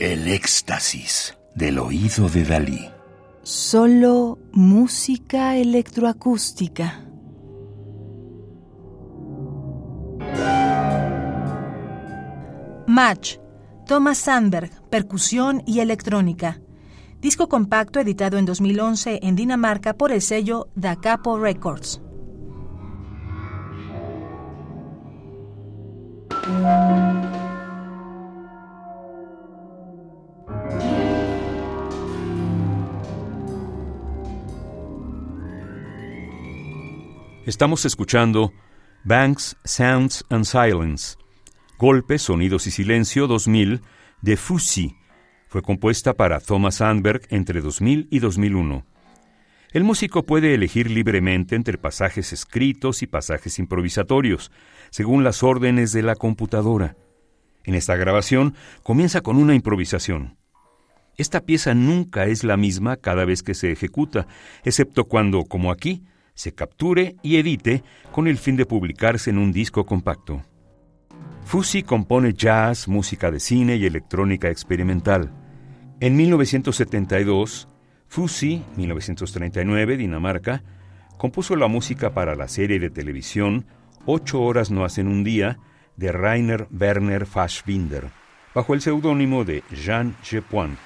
El éxtasis del oído de Dalí. Solo música electroacústica. Match. Thomas Sandberg, percusión y electrónica. Disco compacto editado en 2011 en Dinamarca por el sello Da Capo Records. Estamos escuchando Banks, Sounds and Silence, Golpes, Sonidos y Silencio 2000 de Fusi. Fue compuesta para Thomas Sandberg entre 2000 y 2001. El músico puede elegir libremente entre pasajes escritos y pasajes improvisatorios, según las órdenes de la computadora. En esta grabación comienza con una improvisación. Esta pieza nunca es la misma cada vez que se ejecuta, excepto cuando, como aquí, se capture y edite con el fin de publicarse en un disco compacto. Fusi compone jazz, música de cine y electrónica experimental. En 1972, Fusi, 1939, Dinamarca, compuso la música para la serie de televisión Ocho horas no hacen un día de Rainer Werner Fassbinder, bajo el seudónimo de Jean Gepoint.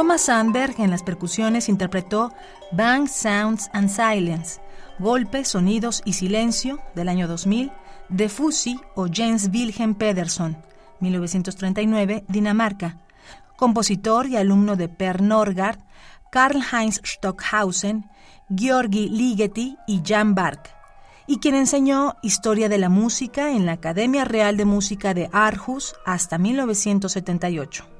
Thomas Sandberg en las percusiones interpretó Bang Sounds and Silence, Golpes, Sonidos y Silencio del año 2000 de Fusi o Jens Wilhelm Pedersen, 1939, Dinamarca, compositor y alumno de Per Norgard, Karl-Heinz Stockhausen, Georgi Ligeti y Jan Bark, y quien enseñó historia de la música en la Academia Real de Música de Aarhus hasta 1978.